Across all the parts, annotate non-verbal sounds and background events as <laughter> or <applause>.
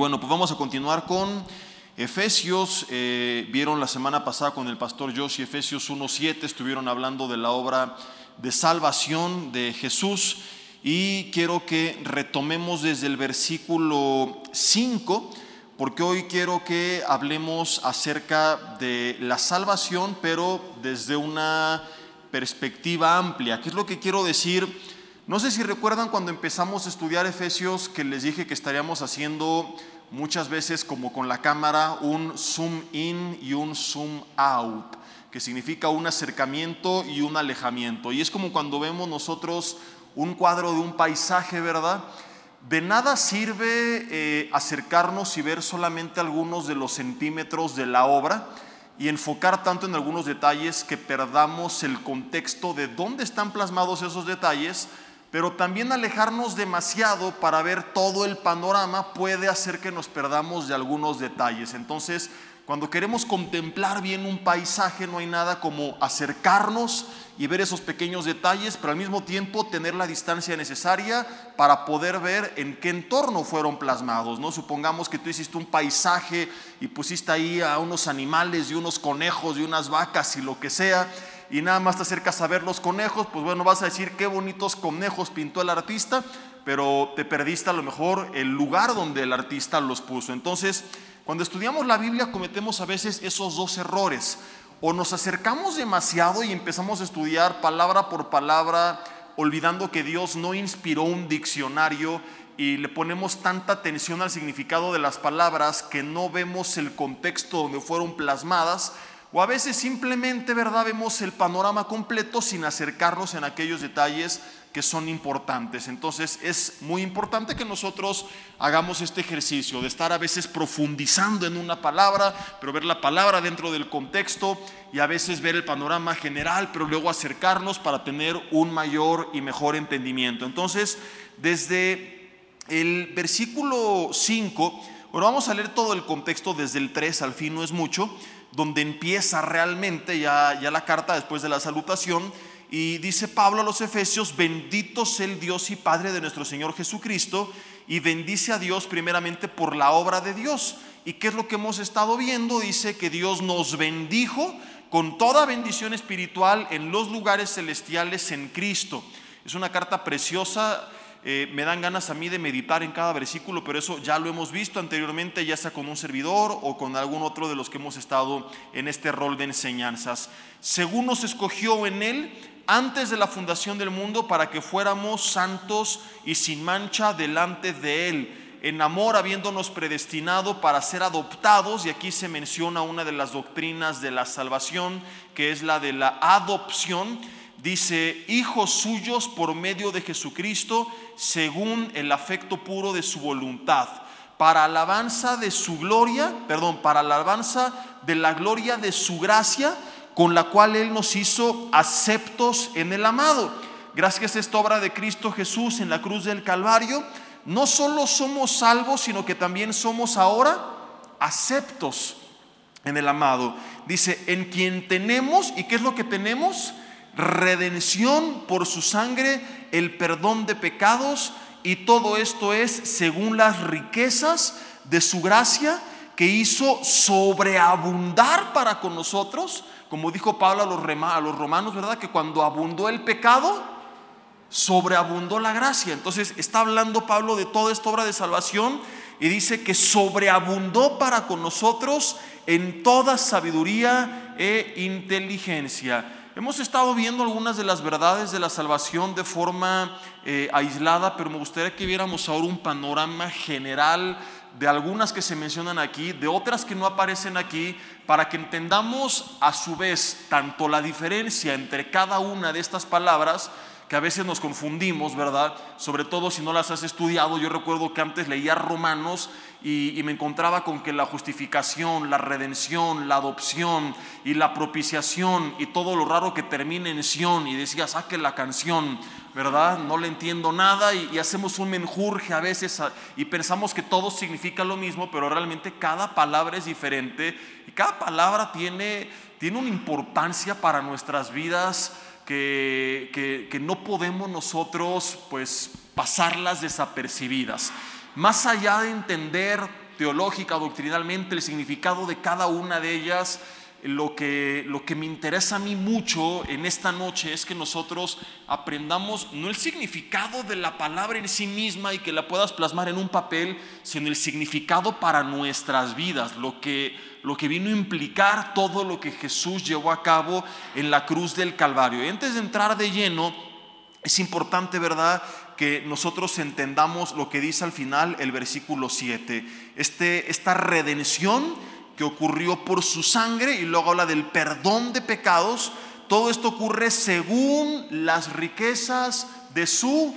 bueno, pues vamos a continuar con Efesios. Eh, vieron la semana pasada con el pastor Josh Efesios 1.7, estuvieron hablando de la obra de salvación de Jesús y quiero que retomemos desde el versículo 5, porque hoy quiero que hablemos acerca de la salvación, pero desde una perspectiva amplia. ¿Qué es lo que quiero decir? No sé si recuerdan cuando empezamos a estudiar Efesios que les dije que estaríamos haciendo muchas veces como con la cámara un zoom in y un zoom out, que significa un acercamiento y un alejamiento. Y es como cuando vemos nosotros un cuadro de un paisaje, ¿verdad? De nada sirve eh, acercarnos y ver solamente algunos de los centímetros de la obra y enfocar tanto en algunos detalles que perdamos el contexto de dónde están plasmados esos detalles pero también alejarnos demasiado para ver todo el panorama puede hacer que nos perdamos de algunos detalles. Entonces, cuando queremos contemplar bien un paisaje, no hay nada como acercarnos y ver esos pequeños detalles, pero al mismo tiempo tener la distancia necesaria para poder ver en qué entorno fueron plasmados. ¿no? Supongamos que tú hiciste un paisaje y pusiste ahí a unos animales y unos conejos y unas vacas y lo que sea y nada más te acercas a ver los conejos, pues bueno, vas a decir qué bonitos conejos pintó el artista, pero te perdiste a lo mejor el lugar donde el artista los puso. Entonces, cuando estudiamos la Biblia cometemos a veces esos dos errores. O nos acercamos demasiado y empezamos a estudiar palabra por palabra, olvidando que Dios no inspiró un diccionario y le ponemos tanta atención al significado de las palabras que no vemos el contexto donde fueron plasmadas o a veces simplemente, ¿verdad? Vemos el panorama completo sin acercarnos en aquellos detalles que son importantes. Entonces es muy importante que nosotros hagamos este ejercicio de estar a veces profundizando en una palabra, pero ver la palabra dentro del contexto y a veces ver el panorama general, pero luego acercarnos para tener un mayor y mejor entendimiento. Entonces, desde el versículo 5, bueno, vamos a leer todo el contexto desde el 3 al fin, no es mucho donde empieza realmente ya, ya la carta después de la salutación. Y dice Pablo a los Efesios, bendito sea el Dios y Padre de nuestro Señor Jesucristo, y bendice a Dios primeramente por la obra de Dios. ¿Y qué es lo que hemos estado viendo? Dice que Dios nos bendijo con toda bendición espiritual en los lugares celestiales en Cristo. Es una carta preciosa eh, me dan ganas a mí de meditar en cada versículo, pero eso ya lo hemos visto anteriormente, ya sea con un servidor o con algún otro de los que hemos estado en este rol de enseñanzas. Según nos escogió en Él antes de la fundación del mundo para que fuéramos santos y sin mancha delante de Él, en amor habiéndonos predestinado para ser adoptados, y aquí se menciona una de las doctrinas de la salvación, que es la de la adopción dice, hijos suyos por medio de Jesucristo, según el afecto puro de su voluntad, para alabanza de su gloria, perdón, para alabanza de la gloria de su gracia, con la cual Él nos hizo aceptos en el amado. Gracias a esta obra de Cristo Jesús en la cruz del Calvario, no solo somos salvos, sino que también somos ahora aceptos en el amado. Dice, en quien tenemos, ¿y qué es lo que tenemos? Redención por su sangre, el perdón de pecados, y todo esto es según las riquezas de su gracia que hizo sobreabundar para con nosotros, como dijo Pablo a los, los romanos, ¿verdad? Que cuando abundó el pecado, sobreabundó la gracia. Entonces está hablando Pablo de toda esta obra de salvación y dice que sobreabundó para con nosotros en toda sabiduría e inteligencia. Hemos estado viendo algunas de las verdades de la salvación de forma eh, aislada, pero me gustaría que viéramos ahora un panorama general de algunas que se mencionan aquí, de otras que no aparecen aquí, para que entendamos a su vez tanto la diferencia entre cada una de estas palabras, que a veces nos confundimos, ¿verdad? Sobre todo si no las has estudiado. Yo recuerdo que antes leía Romanos y, me encontraba con que la justificación, la redención, la adopción y la propiciación y todo lo raro que termina en Sion y decía, saque la canción, ¿verdad? No le entiendo nada y, y hacemos un menjurje a veces y pensamos que todo significa lo mismo, pero realmente cada palabra es diferente y cada palabra tiene, tiene una importancia para nuestras vidas que, no podemos nosotros pues pasarlas desapercibidas. Más allá de entender teológica, doctrinalmente, el significado de cada una de ellas. Lo que, lo que me interesa a mí mucho en esta noche es que nosotros aprendamos no el significado de la palabra en sí misma y que la puedas plasmar en un papel, sino el significado para nuestras vidas, lo que, lo que vino a implicar todo lo que Jesús llevó a cabo en la cruz del Calvario. Y antes de entrar de lleno, es importante, ¿verdad?, que nosotros entendamos lo que dice al final el versículo 7. Este, esta redención que ocurrió por su sangre y luego habla del perdón de pecados. Todo esto ocurre según las riquezas de su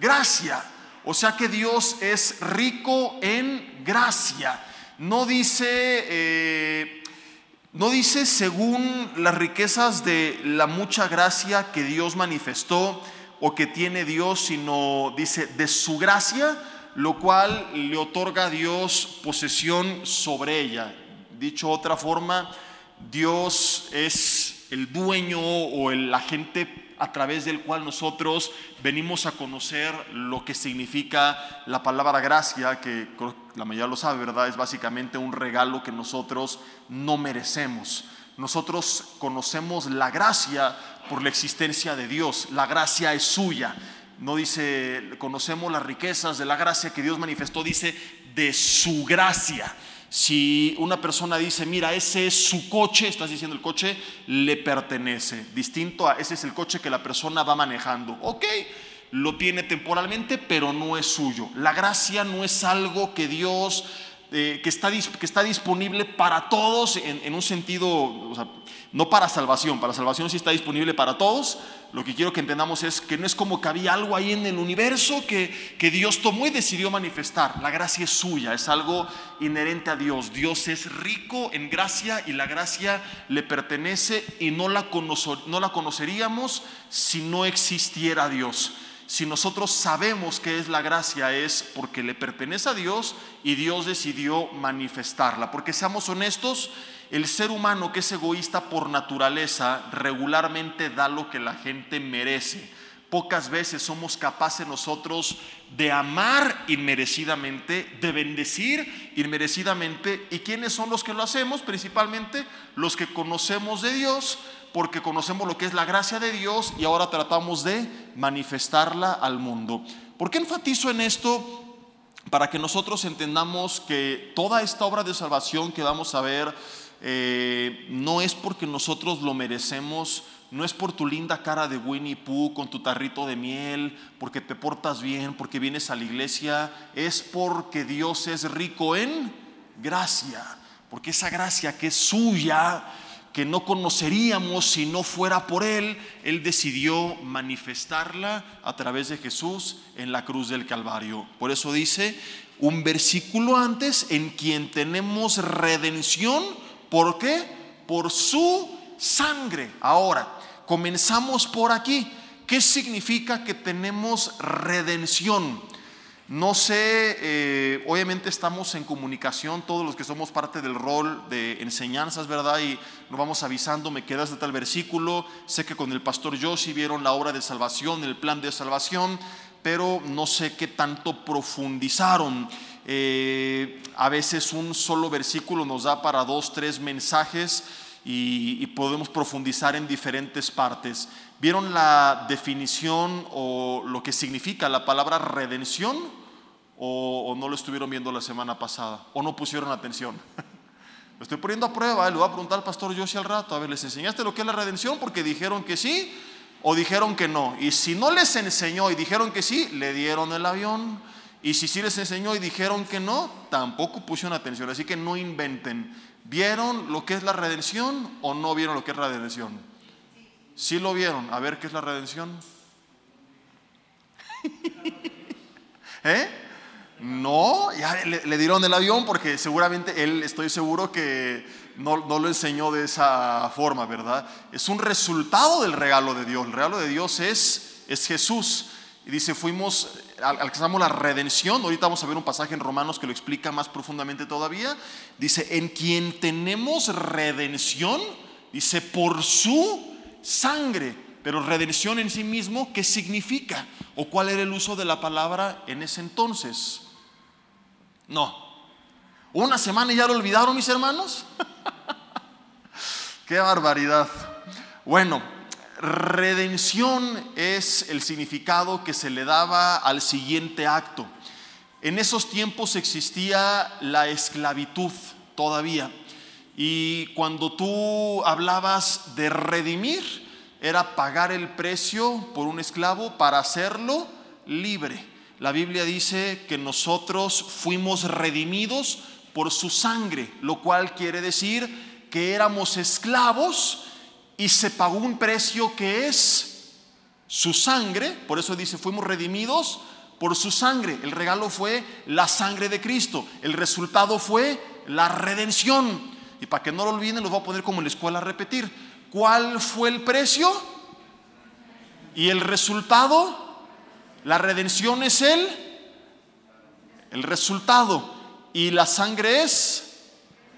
gracia. O sea que Dios es rico en gracia. No dice, eh, no dice según las riquezas de la mucha gracia que Dios manifestó o que tiene Dios, sino dice de su gracia, lo cual le otorga a Dios posesión sobre ella. Dicho otra forma, Dios es el dueño o el agente a través del cual nosotros venimos a conocer lo que significa la palabra gracia, que la mayoría lo sabe, ¿verdad? Es básicamente un regalo que nosotros no merecemos. Nosotros conocemos la gracia por la existencia de Dios. La gracia es suya. No dice, conocemos las riquezas de la gracia que Dios manifestó, dice de su gracia. Si una persona dice, mira, ese es su coche, estás diciendo el coche le pertenece, distinto a ese es el coche que la persona va manejando. Ok, lo tiene temporalmente, pero no es suyo. La gracia no es algo que Dios que, está, que está disponible para todos en, un sentido, no para salvación, para salvación sí está disponible para todos. Lo que quiero que entendamos es que no es como que había algo ahí en el universo que, que Dios tomó y decidió manifestar. La gracia es suya, es algo inherente a Dios. Dios es rico en gracia y la gracia le pertenece y no la, no la conoceríamos si no existiera Dios si nosotros sabemos que es la gracia, es porque le pertenece a Dios y Dios decidió manifestarla. Porque seamos honestos, el ser humano que es egoísta por naturaleza regularmente da lo que la gente merece. Pocas veces somos capaces nosotros de amar inmerecidamente, de bendecir inmerecidamente. ¿Y quiénes son los que lo hacemos? Principalmente los que conocemos de Dios, porque conocemos lo que es la gracia de Dios y ahora tratamos de manifestarla al mundo. ¿Por qué enfatizo en esto? Para que nosotros entendamos que toda esta obra de salvación que vamos a ver eh, no es porque nosotros lo merecemos, no es por tu linda cara de Winnie Pooh con tu tarrito de miel, porque te portas bien, porque vienes a la iglesia, es porque Dios es rico en gracia, porque esa gracia que es suya que no conoceríamos si no fuera por Él, Él decidió manifestarla a través de Jesús en la cruz del Calvario. Por eso dice un versículo antes, en quien tenemos redención, ¿por qué? Por su sangre. Ahora, comenzamos por aquí. ¿Qué significa que tenemos redención? No sé, eh, obviamente estamos en comunicación, todos los que somos parte del rol de enseñanzas, ¿verdad? Y nos vamos avisando, me quedas de tal versículo, sé que con el pastor Joshi vieron la obra de salvación, el plan de salvación, pero no sé qué tanto profundizaron. Eh, a veces un solo versículo nos da para dos, tres mensajes y, podemos profundizar en diferentes partes. ¿Vieron la definición o lo que significa la palabra redención? o, no lo estuvieron viendo la semana pasada o no pusieron atención. <laughs> Lo estoy poniendo a prueba, le voy a preguntar al pastor Josie al rato, a ver, ¿les enseñaste lo que es la redención? Porque dijeron que sí o dijeron que no. Y si no les enseñó y dijeron que sí, le dieron el avión. Y si sí les enseñó y dijeron que no, tampoco pusieron atención. Así que no inventen. ¿Vieron lo que es la redención o no vieron lo que es la redención? Sí lo vieron. A ver, ¿qué es la redención? <laughs> ¿Eh? No, ya le, dieron el avión porque seguramente él, estoy seguro que no, lo enseñó de esa forma, ¿verdad? Es un resultado del regalo de Dios. El regalo de Dios es, es Jesús. Y dice, fuimos, alcanzamos la redención. Ahorita vamos a ver un pasaje en Romanos que lo explica más profundamente todavía. Dice, en quien tenemos redención, dice, por su sangre. Pero redención en sí mismo, ¿qué significa? ¿O cuál era el uso de la palabra en ese entonces? No. Una semana y ya lo olvidaron mis hermanos. <laughs> Qué barbaridad. Bueno, redención es el significado que se le daba al siguiente acto. En esos tiempos existía la esclavitud todavía. Y cuando tú hablabas de redimir, era pagar el precio por un esclavo para hacerlo libre. La Biblia dice que nosotros fuimos redimidos por su sangre, lo cual quiere decir que éramos esclavos y se pagó un precio que es su sangre, por eso dice, fuimos redimidos por su sangre. El regalo fue la sangre de Cristo, el resultado fue la redención. Y para que no lo olviden, los voy a poner como en la escuela a repetir. ¿Cuál fue el precio? Y el resultado, la redención es el, el resultado. Y la sangre es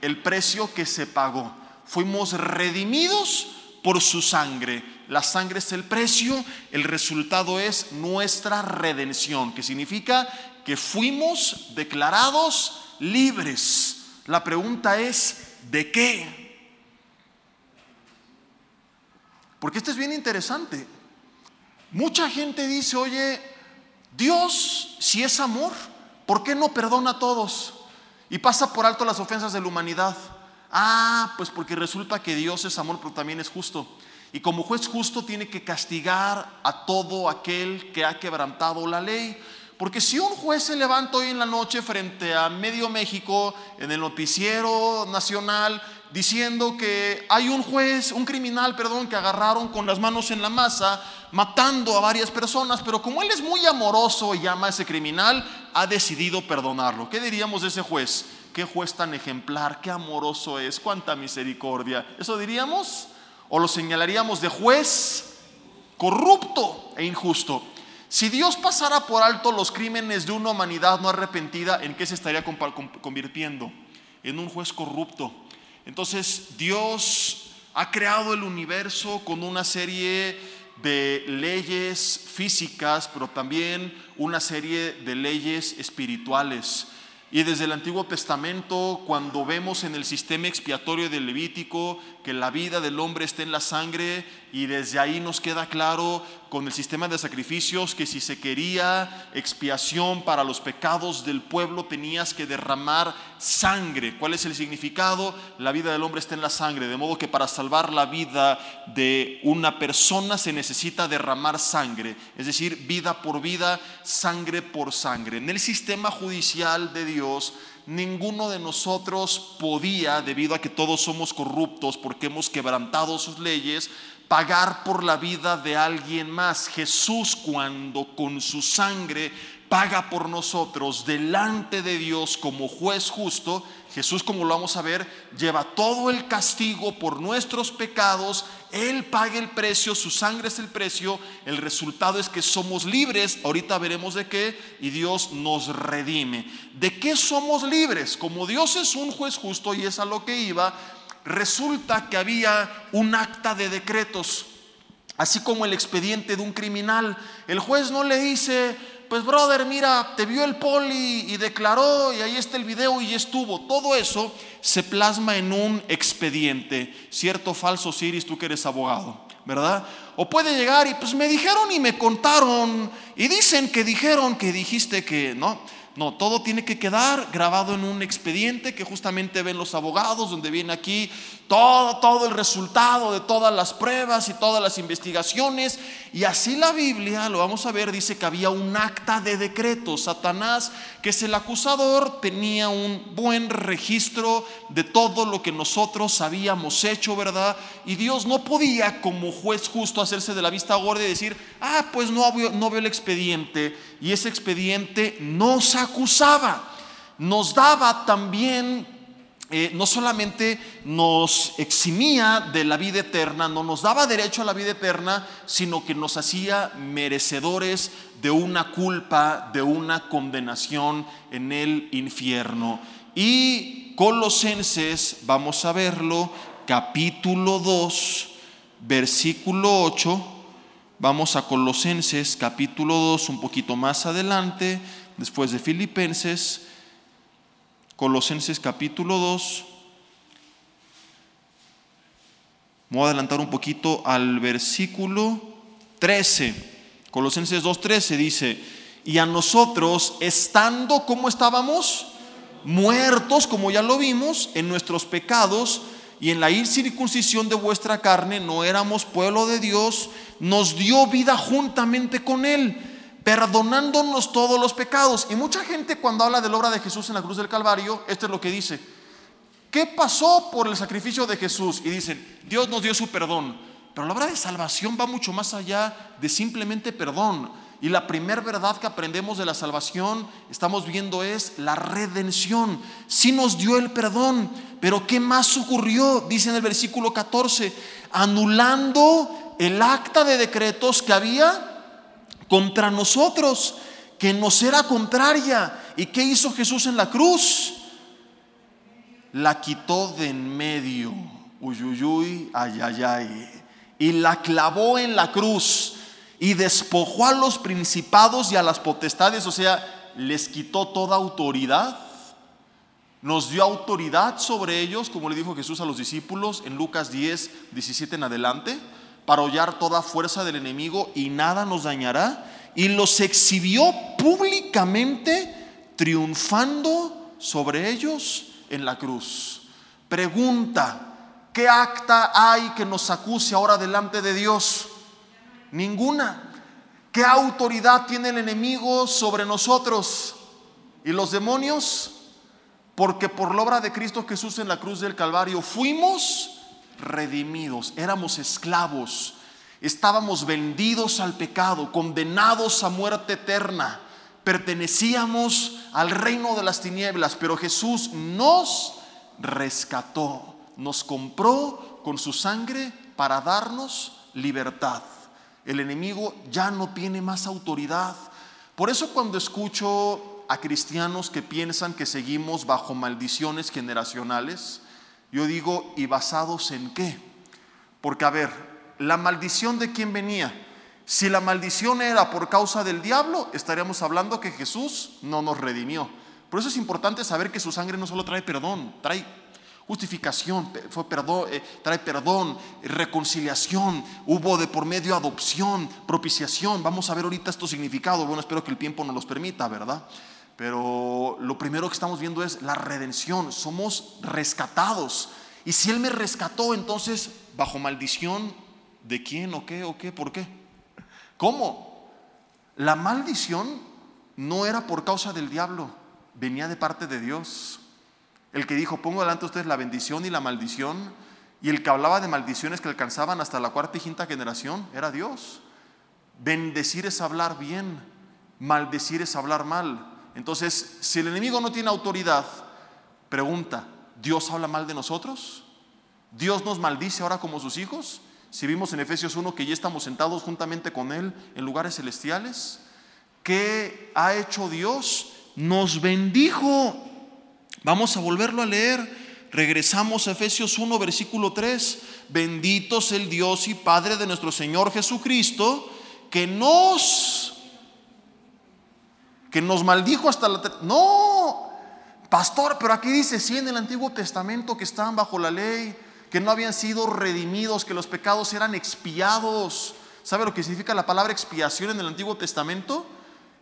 el precio que se pagó. Fuimos redimidos por su sangre. La sangre es el precio, el resultado es nuestra redención, que significa que fuimos declarados libres. La pregunta es, ¿de qué? Porque esto es bien interesante. Mucha gente dice, oye, Dios, si es amor, ¿por qué no perdona a todos? Y pasa por alto las ofensas de la humanidad. Ah, pues porque resulta que Dios es amor, pero también es justo. Y como juez justo tiene que castigar a todo aquel que ha quebrantado la ley. Porque si un juez se levanta hoy en la noche frente a medio México, en el noticiero nacional, diciendo que hay un juez, un criminal, perdón, que agarraron con las manos en la masa, matando a varias personas, pero como él es muy amoroso y ama a ese criminal, ha decidido perdonarlo. ¿Qué diríamos de ese juez? Qué juez tan ejemplar, qué amoroso es, cuánta misericordia. ¿Eso diríamos? ¿O lo señalaríamos de juez corrupto e injusto? Si Dios pasara por alto los crímenes de una humanidad no arrepentida, ¿en qué se estaría convirtiendo? En un juez corrupto. Entonces Dios ha creado el universo con una serie de leyes físicas, pero también una serie de leyes espirituales. Y desde el Antiguo Testamento, cuando vemos en el sistema expiatorio del Levítico que la vida del hombre está en la sangre, y desde ahí nos queda claro con el sistema de sacrificios que si se quería expiación para los pecados del pueblo tenías que derramar sangre. ¿Cuál es el significado? La vida del hombre está en la sangre, de modo que para salvar la vida de una persona se necesita derramar sangre, es decir, vida por vida, sangre por sangre. En el sistema judicial de Dios, ninguno de nosotros podía, debido a que todos somos corruptos porque hemos quebrantado sus leyes, pagar por la vida de alguien más. Jesús cuando con su sangre paga por nosotros delante de Dios como juez justo, Jesús, como lo vamos a ver, lleva todo el castigo por nuestros pecados, Él paga el precio, su sangre es el precio, el resultado es que somos libres, ahorita veremos de qué, y Dios nos redime. ¿De qué somos libres? Como Dios es un juez justo y es a lo que iba, resulta que había un acta de decretos, así como el expediente de un criminal. El juez no le dice, pues brother, mira, te vio el poli y declaró y ahí está el video y estuvo. Todo eso se plasma en un expediente. Cierto falso, Siris, tú que eres abogado, ¿verdad? O puede llegar y pues me dijeron y me contaron y dicen que dijeron que dijiste que, ¿no? No, todo tiene que quedar grabado en un expediente que justamente ven los abogados, donde viene aquí todo, todo el resultado de todas las pruebas y todas las investigaciones. Y así la Biblia, lo vamos a ver, dice que había un acta de decreto. Satanás, que es el acusador, tenía un buen registro de todo lo que nosotros habíamos hecho, ¿verdad? Y Dios no podía como juez justo hacerse de la vista gorda y decir, ah, pues no, no veo el expediente. Y ese expediente nos acusaba, nos daba también, eh, no solamente nos eximía de la vida eterna, no nos daba derecho a la vida eterna, sino que nos hacía merecedores de una culpa, de una condenación en el infierno. Y Colosenses, vamos a verlo, capítulo 2, versículo 8. Vamos a Colosenses capítulo 2, un poquito más adelante, después de Filipenses, Colosenses capítulo 2. Me voy a adelantar un poquito al versículo 13. Colosenses 2.13 dice, y a nosotros, estando como estábamos, muertos, como ya lo vimos, en nuestros pecados y en la incircuncisión de vuestra carne, no éramos pueblo de Dios, nos dio vida juntamente con Él, perdonándonos todos los pecados. Y mucha gente cuando habla de la obra de Jesús en la cruz del Calvario, esto es lo que dice. ¿Qué pasó por el sacrificio de Jesús? Y dicen, Dios nos dio su perdón. Pero la obra de salvación va mucho más allá de simplemente perdón. Y la primera verdad que aprendemos de la salvación, estamos viendo, es la redención. Sí nos dio el perdón, pero ¿qué más ocurrió? Dice en el versículo 14, anulando el acta de decretos que había contra nosotros, que nos era contraria. ¿Y qué hizo Jesús en la cruz? La quitó de en medio. Uyuyuy, ayayay y la clavó en la cruz y despojó a los principados y a las potestades, o sea, les quitó toda autoridad, nos dio autoridad sobre ellos, como le dijo Jesús a los discípulos en Lucas 10, 17 en adelante, para hollar toda fuerza del enemigo y nada nos dañará, y los exhibió públicamente triunfando sobre ellos en la cruz. Pregunta, ¿Qué acta hay que nos acuse ahora delante de Dios? Ninguna. ¿Qué autoridad tiene el enemigo sobre nosotros y los demonios? Porque por la obra de Cristo Jesús en la cruz del Calvario fuimos redimidos, éramos esclavos, estábamos vendidos al pecado, condenados a muerte eterna, pertenecíamos al reino de las tinieblas, pero Jesús nos rescató nos compró con su sangre para darnos libertad. El enemigo ya no tiene más autoridad. Por eso cuando escucho a cristianos que piensan que seguimos bajo maldiciones generacionales, yo digo, ¿y basados en qué? Porque a ver, la maldición de quién venía. Si la maldición era por causa del diablo, estaríamos hablando que Jesús no nos redimió. Por eso es importante saber que su sangre no solo trae perdón, trae Justificación, fue perdón, eh, trae perdón, reconciliación, hubo de por medio adopción, propiciación. Vamos a ver ahorita estos significados. Bueno, espero que el tiempo nos los permita, ¿verdad? Pero lo primero que estamos viendo es la redención. Somos rescatados. Y si Él me rescató, entonces, bajo maldición, ¿de quién o qué o qué? ¿Por qué? ¿Cómo? La maldición no era por causa del diablo, venía de parte de Dios. El que dijo, pongo delante de ustedes la bendición y la maldición. Y el que hablaba de maldiciones que alcanzaban hasta la cuarta y quinta generación era Dios. Bendecir es hablar bien, maldecir es hablar mal. Entonces, si el enemigo no tiene autoridad, pregunta, ¿Dios habla mal de nosotros? ¿Dios nos maldice ahora como sus hijos? Si vimos en Efesios 1 que ya estamos sentados juntamente con Él en lugares celestiales, ¿qué ha hecho Dios? Nos bendijo Vamos a volverlo a leer. Regresamos a Efesios 1, versículo 3. Bendito es el Dios y Padre de nuestro Señor Jesucristo, que nos que nos maldijo hasta la No, pastor, pero aquí dice sí en el Antiguo Testamento que estaban bajo la ley, que no habían sido redimidos, que los pecados eran expiados. ¿Sabe lo que significa la palabra expiación en el Antiguo Testamento?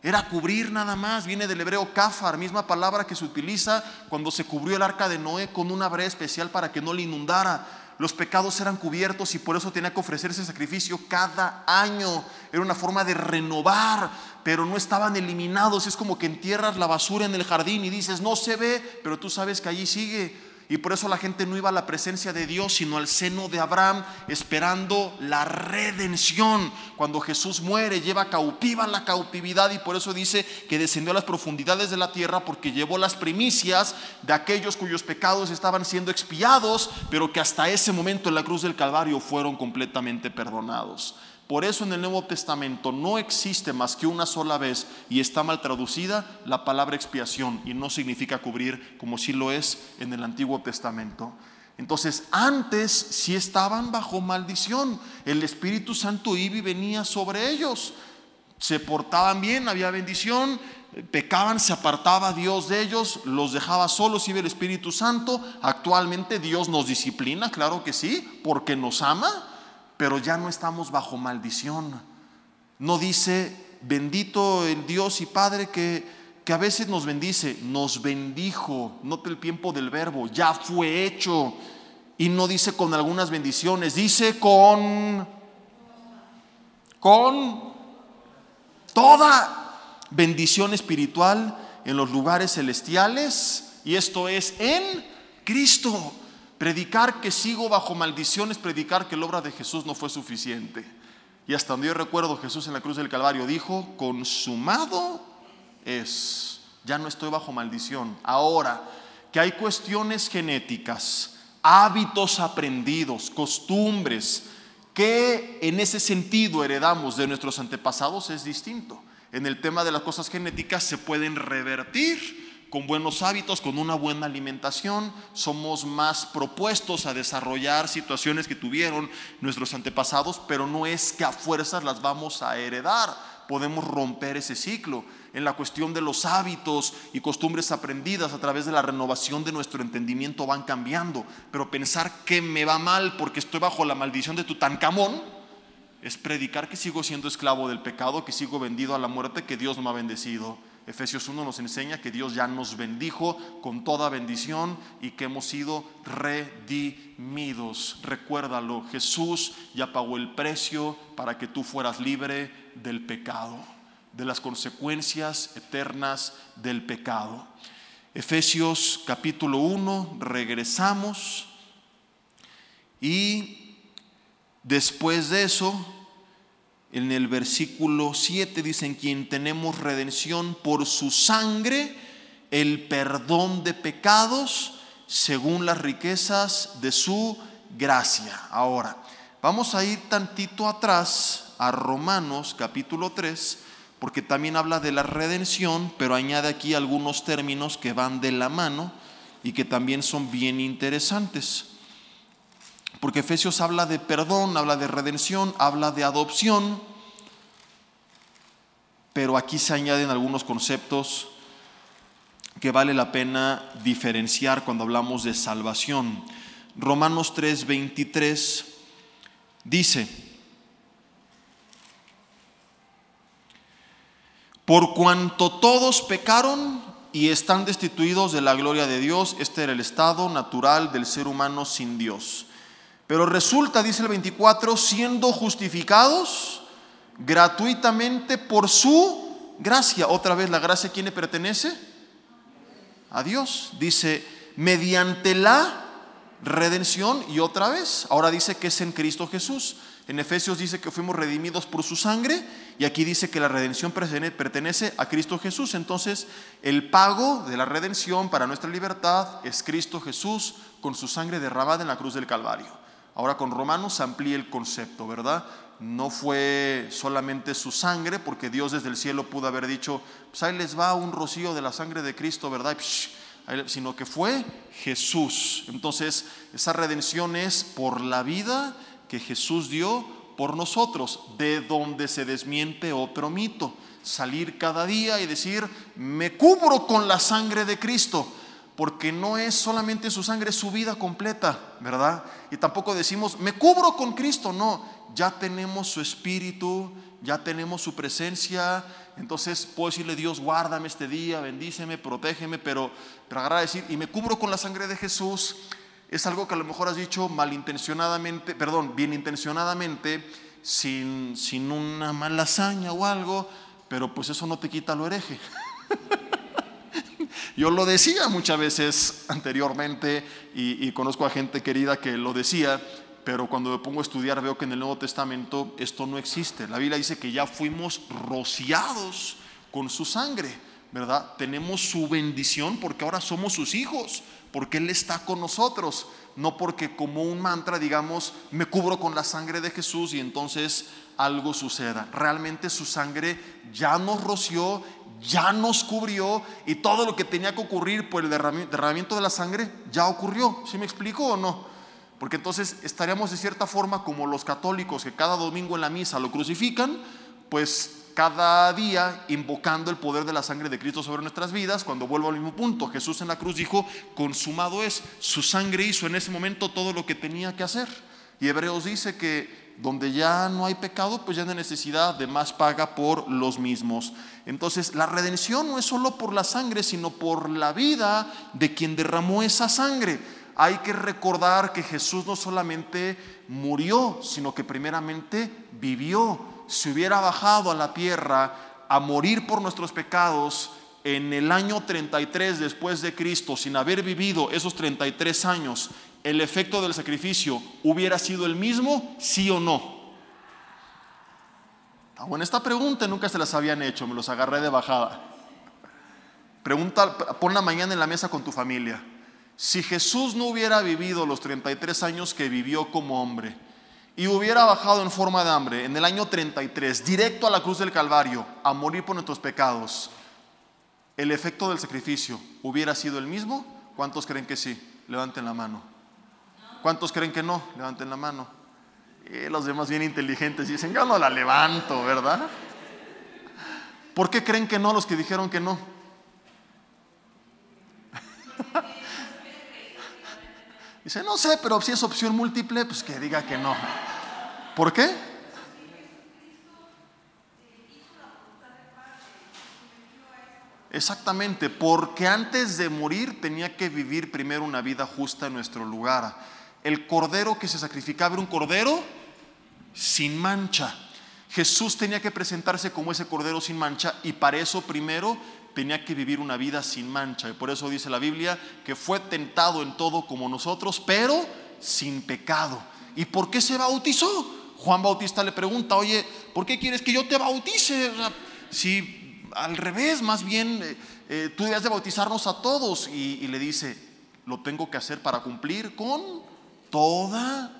Era cubrir nada más, viene del hebreo kafar, misma palabra que se utiliza cuando se cubrió el arca de Noé con una brea especial para que no le inundara. Los pecados eran cubiertos y por eso tenía que ofrecerse sacrificio cada año. Era una forma de renovar, pero no estaban eliminados. Es como que entierras la basura en el jardín y dices, no se ve, pero tú sabes que allí sigue. Y por eso la gente no iba a la presencia de Dios, sino al seno de Abraham, esperando la redención. Cuando Jesús muere, lleva cautiva la cautividad y por eso dice que descendió a las profundidades de la tierra porque llevó las primicias de aquellos cuyos pecados estaban siendo expiados, pero que hasta ese momento en la cruz del Calvario fueron completamente perdonados. Por eso en el Nuevo Testamento no existe más que una sola vez y está mal traducida la palabra expiación y no significa cubrir como si lo es en el Antiguo Testamento. Entonces, antes sí estaban bajo maldición. El Espíritu Santo iba y venía sobre ellos. Se portaban bien, había bendición, pecaban, se apartaba Dios de ellos, los dejaba solos, iba el Espíritu Santo. Actualmente Dios nos disciplina, claro que sí, porque nos ama, pero ya no estamos bajo maldición. No dice, bendito el Dios y Padre que, que a veces nos bendice, nos bendijo, note el tiempo del verbo, ya fue hecho. Y no dice con algunas bendiciones, dice con, con toda bendición espiritual en los lugares celestiales y esto es en Cristo. Predicar que sigo bajo maldición es predicar que la obra de Jesús no fue suficiente. Y hasta donde yo recuerdo Jesús en la cruz del Calvario dijo, consumado es, ya no estoy bajo maldición. Ahora, que hay cuestiones genéticas, hábitos aprendidos, costumbres, que en ese sentido heredamos de nuestros antepasados es distinto en el tema de las cosas genéticas se pueden revertir con buenos hábitos, con una buena alimentación, somos más propuestos a desarrollar situaciones que tuvieron nuestros antepasados, pero no es que a fuerzas las vamos a heredar, podemos romper ese ciclo. En la cuestión de los hábitos y costumbres aprendidas a través de la renovación de nuestro entendimiento van cambiando, pero pensar que me va mal porque estoy bajo la maldición de Tutankamón, es predicar que sigo siendo esclavo del pecado, que sigo vendido a la muerte, que Dios no me ha bendecido. Efesios 1 nos enseña que Dios ya nos bendijo con toda bendición y que hemos sido redimidos. Recuérdalo, Jesús ya pagó el precio para que tú fueras libre del pecado, de las consecuencias eternas del pecado. Efesios capítulo 1, regresamos y Después de eso, en el versículo 7 dicen, quien tenemos redención por su sangre, el perdón de pecados, según las riquezas de su gracia. Ahora, vamos a ir tantito atrás a Romanos capítulo 3, porque también habla de la redención, pero añade aquí algunos términos que van de la mano y que también son bien interesantes porque Efesios habla de perdón, habla de redención, habla de adopción, pero aquí se añaden algunos conceptos que vale la pena diferenciar cuando hablamos de salvación. Romanos 3:23 dice, por cuanto todos pecaron y están destituidos de la gloria de Dios, este era el estado natural del ser humano sin Dios. Pero resulta, dice el 24, siendo justificados gratuitamente por su gracia. Otra vez, ¿la gracia a quién le pertenece? A Dios. Dice, mediante la redención y otra vez. Ahora dice que es en Cristo Jesús. En Efesios dice que fuimos redimidos por su sangre y aquí dice que la redención pertenece a Cristo Jesús. Entonces, el pago de la redención para nuestra libertad es Cristo Jesús con su sangre derramada en la cruz del Calvario. Ahora con Romanos amplía el concepto, ¿verdad? No fue solamente su sangre, porque Dios desde el cielo pudo haber dicho, pues ahí les va un rocío de la sangre de Cristo, ¿verdad? sino que fue Jesús. Entonces, esa redención es por la vida que Jesús dio por nosotros, de donde se desmiente otro mito. Salir cada día y decir, me cubro con la sangre de Cristo porque no es solamente su sangre, es su vida completa, ¿verdad? Y tampoco decimos, me cubro con Cristo, no, ya tenemos su espíritu, ya tenemos su presencia, entonces puedo decirle, Dios, guárdame este día, bendíceme, protégeme, pero, pero agarrar a decir, y me cubro con la sangre de Jesús, es algo que a lo mejor has dicho malintencionadamente, perdón, bien intencionadamente, sin, sin una mala hazaña o algo, pero pues eso no te quita lo hereje. <laughs> Yo lo decía muchas veces anteriormente y, conozco a gente querida que lo decía, pero cuando me pongo a estudiar veo que en el Nuevo Testamento esto no existe. La Biblia dice que ya fuimos rociados con su sangre, ¿verdad? Tenemos su bendición porque ahora somos sus hijos, porque Él está con nosotros, no porque como un mantra digamos, me cubro con la sangre de Jesús y entonces algo suceda. Realmente su sangre ya nos roció ya nos cubrió y todo lo que tenía que ocurrir por el derramamiento de la sangre ya ocurrió. ¿Sí me explico o no? Porque entonces estaríamos de cierta forma como los católicos que cada domingo en la misa lo crucifican, pues cada día invocando el poder de la sangre de Cristo sobre nuestras vidas, cuando vuelvo al mismo punto, Jesús en la cruz dijo, consumado es, su sangre hizo en ese momento todo lo que tenía que hacer. Y Hebreos dice que donde ya no hay pecado, pues ya no hay necesidad de más paga por los mismos. Entonces, la redención no es solo por la sangre, sino por la vida de quien derramó esa sangre. Hay que recordar que Jesús no solamente murió, sino que primeramente vivió si hubiera bajado a la tierra a morir por nuestros pecados en el año 33 después de Cristo, sin haber vivido esos 33 años, el efecto del sacrificio hubiera sido el mismo, sí o no. Está buena esta pregunta, nunca se las habían hecho, me los agarré de bajada. Pregunta, pon la mañana en la mesa con tu familia. Si Jesús no hubiera vivido los 33 años que vivió como hombre, y hubiera bajado en forma de hambre en el año 33, directo a la cruz del Calvario, a morir por nuestros pecados, ¿el efecto del sacrificio hubiera sido el mismo? ¿Cuántos creen que sí? Levanten la mano. ¿Cuántos creen que no? Levanten la mano. Y los demás bien inteligentes dicen, yo no la levanto, ¿verdad? ¿Por qué creen que no los que dijeron que no? <laughs> Dice, no sé, pero si es opción múltiple, pues que diga que no. ¿Por qué? Exactamente, porque antes de morir tenía que vivir primero una vida justa en nuestro lugar. El cordero que se sacrificaba era un cordero sin mancha. Jesús tenía que presentarse como ese cordero sin mancha y para eso primero tenía que vivir una vida sin mancha. Y por eso dice la Biblia que fue tentado en todo como nosotros, pero sin pecado. ¿Y por qué se bautizó? Juan Bautista le pregunta, oye, ¿por qué quieres que yo te bautice? si al revés, más bien eh, eh, tú debes de bautizarnos a todos. Y, y le dice, lo tengo que hacer para cumplir con toda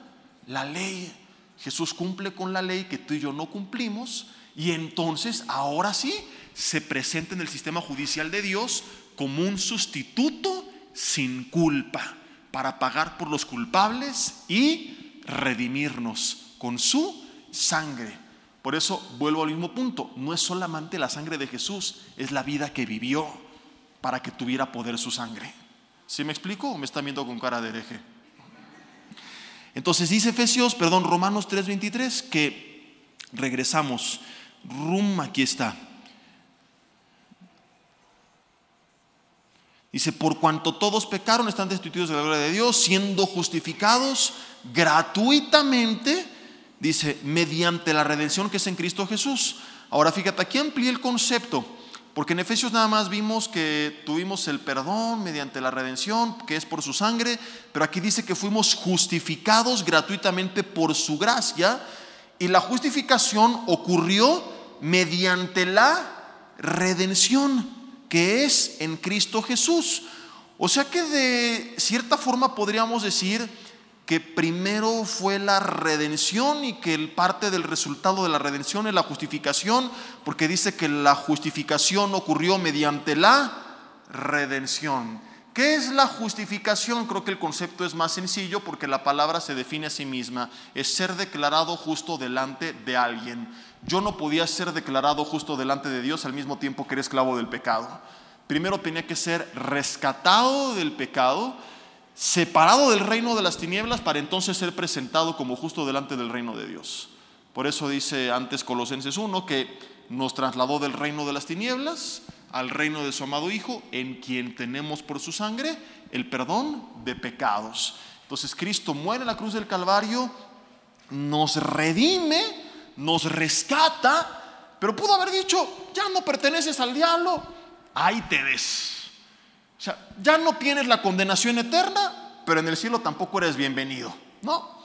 la ley. Jesús cumple con la ley que tú y yo no cumplimos. Y entonces, ahora sí, se presenta en el sistema judicial de Dios como un sustituto sin culpa para pagar por los culpables y redimirnos con su sangre. Por eso vuelvo al mismo punto, no es solamente la sangre de Jesús, es la vida que vivió para que tuviera poder su sangre. ¿Sí me explico o me están viendo con cara de hereje? Entonces dice Efesios, perdón, Romanos 3:23 que regresamos. Rum, aquí está. Dice, por cuanto todos pecaron, están destituidos de la gloria de Dios, siendo justificados gratuitamente, dice, mediante la redención que es en Cristo Jesús. Ahora fíjate, aquí amplíe el concepto, porque en Efesios nada más vimos que tuvimos el perdón mediante la redención, que es por su sangre, pero aquí dice que fuimos justificados gratuitamente por su gracia, y la justificación ocurrió mediante la redención que es en Cristo Jesús. O sea que de cierta forma podríamos decir que primero fue la redención y que el parte del resultado de la redención es la justificación, porque dice que la justificación ocurrió mediante la redención. ¿Qué es la justificación? Creo que el concepto es más sencillo porque la palabra se define a sí misma. Es ser declarado justo delante de alguien. Yo no podía ser declarado justo delante de Dios al mismo tiempo que era esclavo del pecado. Primero tenía que ser rescatado del pecado, separado del reino de las tinieblas para entonces ser presentado como justo delante del reino de Dios. Por eso dice antes Colosenses 1 que nos trasladó del reino de las tinieblas al reino de su amado Hijo, en quien tenemos por su sangre el perdón de pecados. Entonces Cristo muere en la cruz del Calvario, nos redime, nos rescata, pero pudo haber dicho, ya no perteneces al diablo, ahí te ves. O sea, ya no tienes la condenación eterna, pero en el cielo tampoco eres bienvenido, ¿no?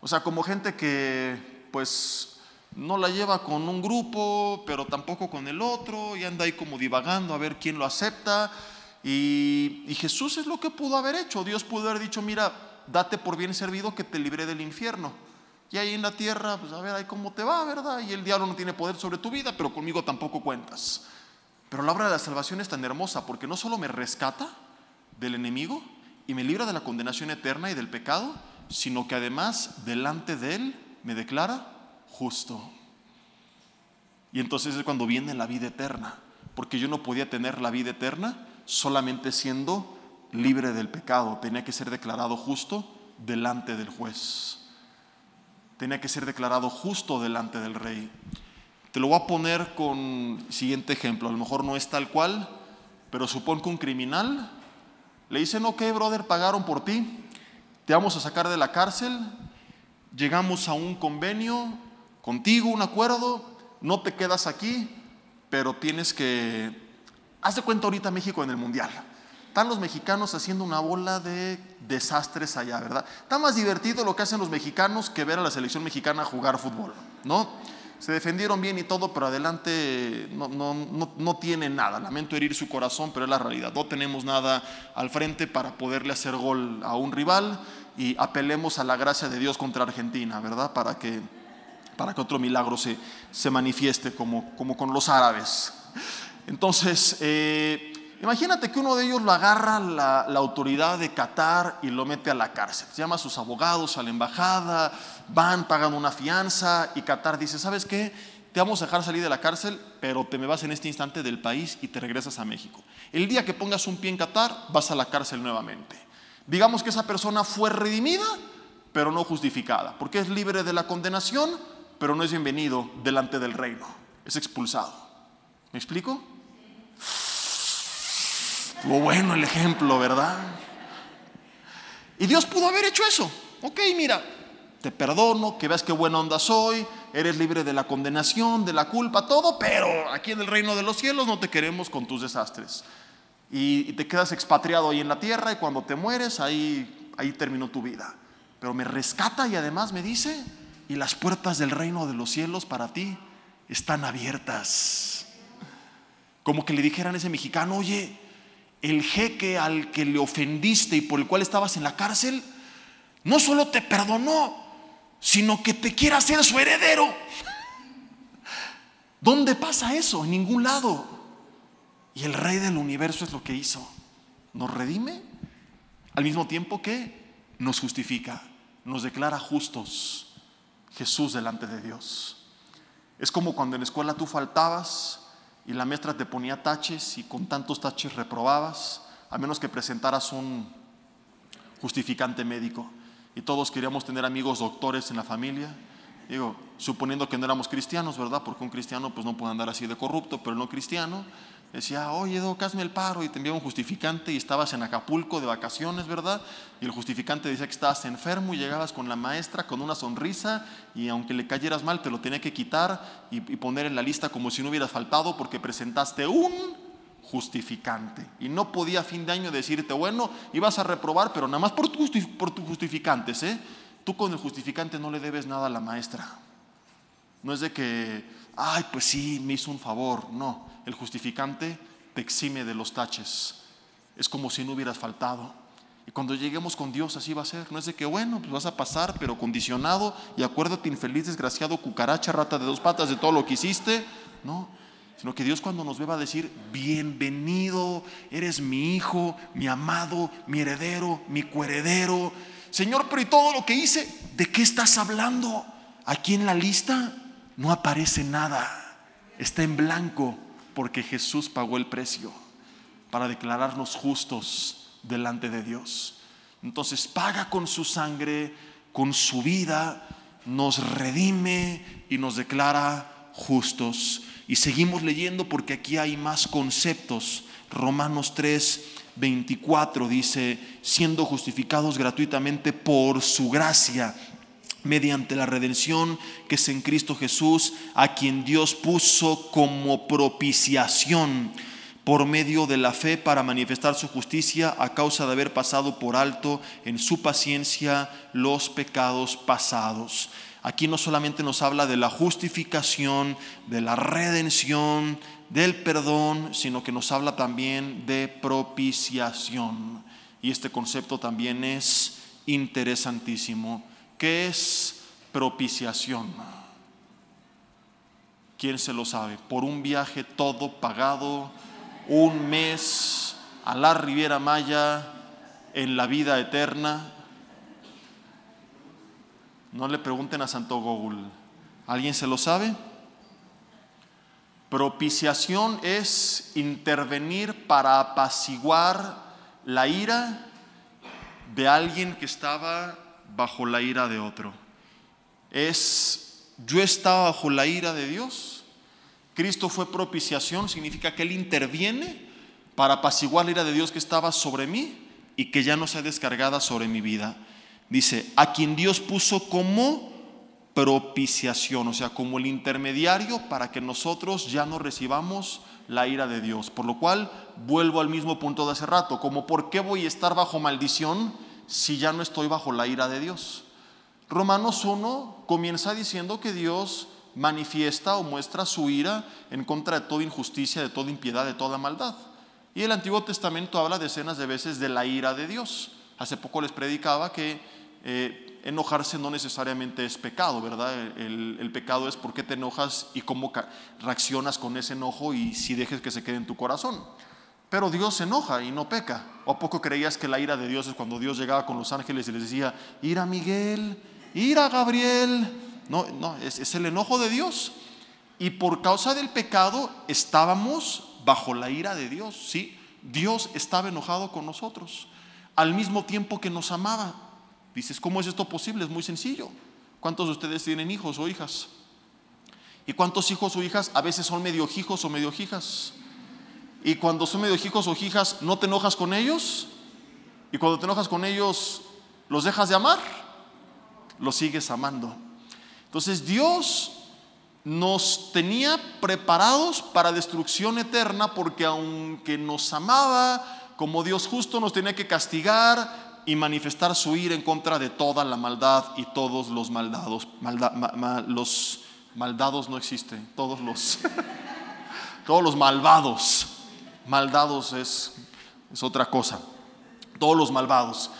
O sea, como gente que pues no la lleva con un grupo, pero tampoco con el otro, y anda ahí como divagando a ver quién lo acepta. Y, y, Jesús es lo que pudo haber hecho. Dios pudo haber dicho, mira, date por bien servido que te libré del infierno. Y ahí en la tierra, pues a ver ahí cómo te va, ¿verdad? Y el diablo no tiene poder sobre tu vida, pero conmigo tampoco cuentas. Pero la obra de la salvación es tan hermosa porque no solo me rescata del enemigo y me libra de la condenación eterna y del pecado, sino que además delante de él me declara justo. Y entonces es cuando viene la vida eterna, porque yo no podía tener la vida eterna solamente siendo libre del pecado, tenía que ser declarado justo delante del juez, tenía que ser declarado justo delante del rey. Te lo voy a poner con siguiente ejemplo, a lo mejor no es tal cual, pero supón que un criminal le dicen, ok, brother, pagaron por ti, te vamos a sacar de la cárcel, llegamos a un convenio contigo, un acuerdo, no te quedas aquí, pero tienes que... Haz de cuenta ahorita México en el Mundial. Están los mexicanos haciendo una bola de desastres allá, ¿verdad? Está más divertido lo que hacen los mexicanos que ver a la selección mexicana jugar fútbol, ¿no? Se defendieron bien y todo, pero adelante no, no, no, no tiene nada. Lamento herir su corazón, pero es la realidad. No tenemos nada al frente para poderle hacer gol a un rival y apelemos a la gracia de Dios contra Argentina, ¿verdad? Para que, para que otro milagro se, se manifieste como, como con los árabes. Entonces, eh, imagínate que uno de ellos lo agarra la, autoridad de Qatar y lo mete a la cárcel. Llama a sus abogados, a la embajada, van, pagan una fianza y Qatar dice, ¿sabes qué? Te vamos a dejar salir de la cárcel, pero te me vas en este instante del país y te regresas a México. El día que pongas un pie en Qatar, vas a la cárcel nuevamente. Digamos que esa persona fue redimida, pero no justificada, porque es libre de la condenación, pero no es bienvenido delante del reino, es expulsado. ¿Me explico? Estuvo bueno el ejemplo, ¿verdad? Y Dios pudo haber hecho eso. Ok, mira, te perdono, que veas qué buena onda soy, eres libre de la condenación, de la culpa, todo, pero aquí en el reino de los cielos no te queremos con tus desastres y, te quedas expatriado ahí en la tierra y cuando te mueres ahí, ahí terminó tu vida. Pero me rescata y además me dice, y las puertas del reino de los cielos para ti están abiertas. Como que le dijeran a ese mexicano, oye, el jeque al que le ofendiste y por el cual estabas en la cárcel, no solo te perdonó, sino que te quiere hacer su heredero. ¿Dónde pasa eso? En ningún lado. Y el rey del universo es lo que hizo. Nos redime al mismo tiempo que nos justifica, nos declara justos. Jesús delante de Dios. Es como cuando en la escuela tú faltabas y la maestra te ponía taches y con tantos taches reprobabas, a menos que presentaras un justificante médico. Y todos queríamos tener amigos doctores en la familia. Digo, suponiendo que no éramos cristianos, ¿verdad? Porque un cristiano pues no puede andar así de corrupto, pero no cristiano decía, oye, Doc, hazme el paro, y te enviaba un justificante y estabas en Acapulco de vacaciones, ¿verdad? Y el justificante decía que estabas enfermo y llegabas con la maestra con una sonrisa y aunque le cayeras mal te lo tenía que quitar y, poner en la lista como si no hubieras faltado porque presentaste un justificante. Y no podía a fin de año decirte, bueno, ibas a reprobar, pero nada más por, tu, por tus justificantes, ¿eh? Tú con el justificante no le debes nada a la maestra. No es de que, ay, pues sí, me hizo un favor. No, el justificante te exime de los taches. Es como si no hubieras faltado. Y cuando lleguemos con Dios así va a ser. No es de que, bueno, pues vas a pasar, pero condicionado. Y acuérdate, infeliz, desgraciado, cucaracha, rata de dos patas, de todo lo que hiciste. No, sino que Dios cuando nos ve va a decir, bienvenido, eres mi hijo, mi amado, mi heredero, mi coheredero. Señor, pero ¿y todo lo que hice? ¿De qué estás hablando? Aquí en la lista no aparece nada, está en blanco porque Jesús pagó el precio para declararnos justos delante de Dios. Entonces paga con su sangre, con su vida, nos redime y nos declara justos. Y seguimos leyendo porque aquí hay más conceptos. Romanos 3, 24 dice, siendo justificados gratuitamente por su gracia mediante la redención que es en Cristo Jesús, a quien Dios puso como propiciación por medio de la fe para manifestar su justicia a causa de haber pasado por alto en su paciencia los pecados pasados. Aquí no solamente nos habla de la justificación, de la redención, del perdón, sino que nos habla también de propiciación. Y este concepto también es interesantísimo. ¿Qué es propiciación? ¿Quién se lo sabe? Por un viaje todo pagado, un mes a la Riviera Maya en la vida eterna. No le pregunten a Santo Google. ¿Alguien se lo sabe? Propiciación es intervenir para apaciguar la ira de alguien que estaba bajo la ira de otro. Es, yo estaba bajo la ira de Dios. Cristo fue propiciación, significa que Él interviene para apaciguar la ira de Dios que estaba sobre mí y que ya no sea descargada sobre mi vida. Dice, a quien Dios puso como propiciación, o sea, como el intermediario para que nosotros ya no recibamos la ira de Dios. Por lo cual vuelvo al mismo punto de hace rato, como por qué voy a estar bajo maldición si ya no estoy bajo la ira de Dios. Romanos 1 comienza diciendo que Dios manifiesta o muestra su ira en contra de toda injusticia, de toda impiedad, de toda maldad. Y el Antiguo Testamento habla decenas de veces de la ira de Dios. Hace poco les predicaba que eh, enojarse no necesariamente es pecado, ¿verdad? El, el, pecado es por qué te enojas y cómo reaccionas con ese enojo y si dejes que se quede en tu corazón. Pero Dios se enoja y no peca. ¿O a poco creías que la ira de Dios es cuando Dios llegaba con los ángeles y les decía, ira Miguel, ira Gabriel? No, no, es, es el enojo de Dios. Y por causa del pecado estábamos bajo la ira de Dios, ¿sí? Dios estaba enojado con nosotros, al mismo tiempo que nos amaba. Dices, ¿cómo es esto posible? Es muy sencillo. ¿Cuántos de ustedes tienen hijos o hijas? ¿Y cuántos hijos o hijas a veces son medio hijos o medio hijas? Y cuando son medio hijos o hijas, ¿no te enojas con ellos? Y cuando te enojas con ellos, ¿los dejas de amar? Los sigues amando. Entonces Dios nos tenía preparados para destrucción eterna porque aunque nos amaba como Dios justo, nos tenía que castigar y manifestar su ira en contra de toda la maldad y todos los maldados. los maldados no existen, todos los, <laughs> todos los malvados. Maldados es, es otra cosa. Todos los malvados.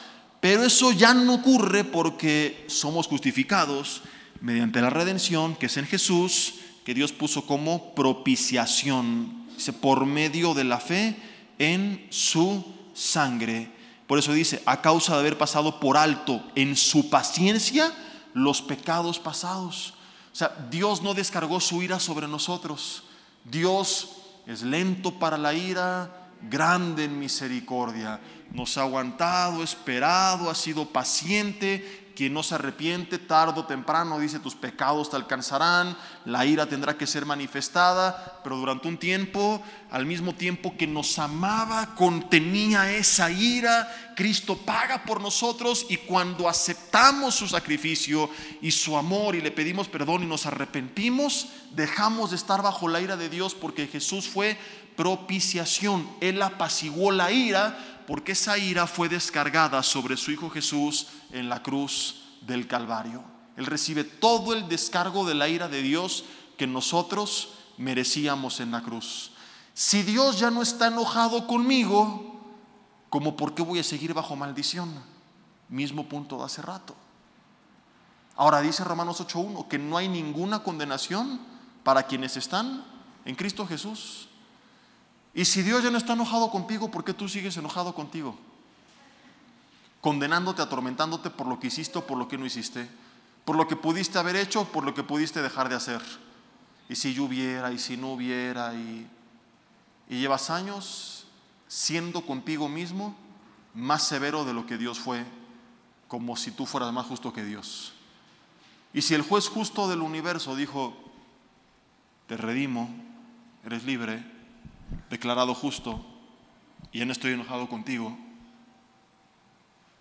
Pero eso ya no ocurre porque somos justificados mediante la redención que es en Jesús, que Dios puso como propiciación, dice, por medio de la fe en su sangre. Por eso dice, a causa de haber pasado por alto en su paciencia los pecados pasados. O sea, Dios no descargó su ira sobre nosotros. Dios es lento para la ira, grande en misericordia. Nos ha aguantado, esperado, ha sido paciente quien no se arrepiente, tarde o temprano, dice, tus pecados te alcanzarán, la ira tendrá que ser manifestada, pero durante un tiempo, al mismo tiempo que nos amaba, contenía esa ira, Cristo paga por nosotros y cuando aceptamos su sacrificio y su amor y le pedimos perdón y nos arrepentimos, dejamos de estar bajo la ira de Dios porque Jesús fue propiciación, Él apaciguó la ira porque esa ira fue descargada sobre su Hijo Jesús en la cruz del Calvario. Él recibe todo el descargo de la ira de Dios que nosotros merecíamos en la cruz. Si Dios ya no está enojado conmigo, ¿cómo por qué voy a seguir bajo maldición? Mismo punto de hace rato. Ahora dice Romanos 8.1 que no hay ninguna condenación para quienes están en Cristo Jesús. Y si Dios ya no está enojado contigo, ¿por qué tú sigues enojado contigo? Condenándote, atormentándote por lo que hiciste o por lo que no hiciste, por lo que pudiste haber hecho o por lo que pudiste dejar de hacer. Y si yo hubiera, y si no hubiera, y, llevas años siendo contigo mismo más severo de lo que Dios fue, como si tú fueras más justo que Dios. Y si el juez justo del universo dijo, te redimo, eres libre, declarado justo y no estoy enojado contigo.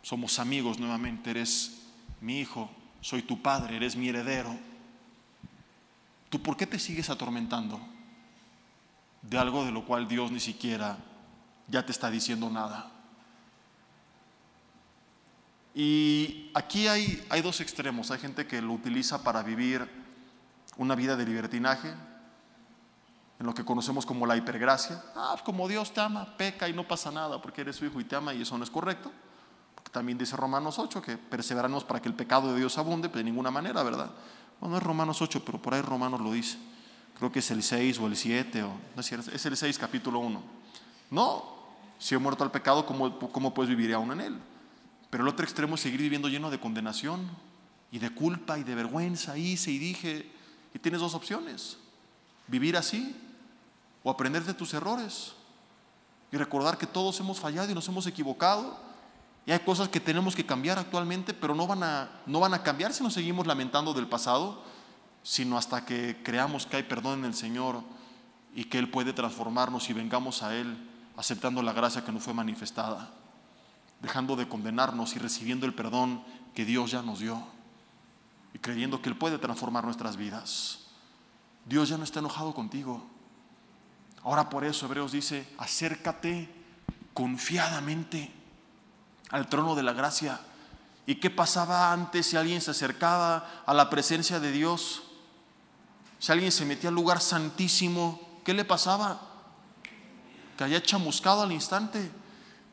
Somos amigos nuevamente, eres mi hijo, soy tu padre, eres mi heredero. ¿Tú por qué te sigues atormentando de algo de lo cual Dios ni siquiera ya te está diciendo nada? Y aquí hay, hay dos extremos. Hay gente que lo utiliza para vivir una vida de libertinaje, en lo que conocemos como la hipergracia. Ah, pues como Dios te ama, peca y no pasa nada porque eres su hijo y te ama y eso no es correcto. También dice Romanos 8 que perseveramos para que el pecado de Dios abunde, pero de ninguna manera, ¿verdad? Bueno, no es Romanos 8, pero por ahí Romanos lo dice. Creo que es el 6 o el 7, o, no es, cierto, es el 6, capítulo 1. No, si he muerto al pecado, ¿cómo, ¿cómo puedes vivir aún en él? Pero el otro extremo es seguir viviendo lleno de condenación y de culpa y de vergüenza. Hice y dije, y tienes dos opciones. Vivir así o aprender de tus errores y recordar que todos hemos fallado y nos hemos equivocado. Y hay cosas que tenemos que cambiar actualmente, pero no van a, no van a cambiar si nos seguimos lamentando del pasado, sino hasta que creamos que hay perdón en el Señor y que Él puede transformarnos y vengamos a Él aceptando la gracia que nos fue manifestada, dejando de condenarnos y recibiendo el perdón que Dios ya nos dio y creyendo que Él puede transformar nuestras vidas. Dios ya no está enojado contigo. Ahora por eso Hebreos dice, acércate confiadamente al trono de la gracia. ¿Y qué pasaba antes si alguien se acercaba a la presencia de Dios? Si alguien se metía al lugar santísimo, ¿qué le pasaba? Que haya chamuscado al instante.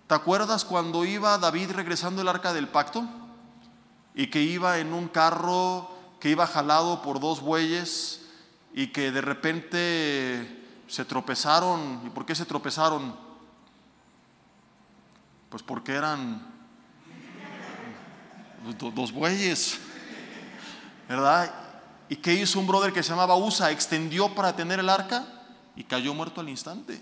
¿Te acuerdas cuando iba David regresando el arca del pacto? Y que iba en un carro que iba jalado por dos bueyes y que de repente se tropezaron. ¿Y por qué se tropezaron? Pues porque eran dos bueyes, ¿verdad? ¿Y qué hizo un brother que se llamaba Usa? Extendió para tener el arca y cayó muerto al instante.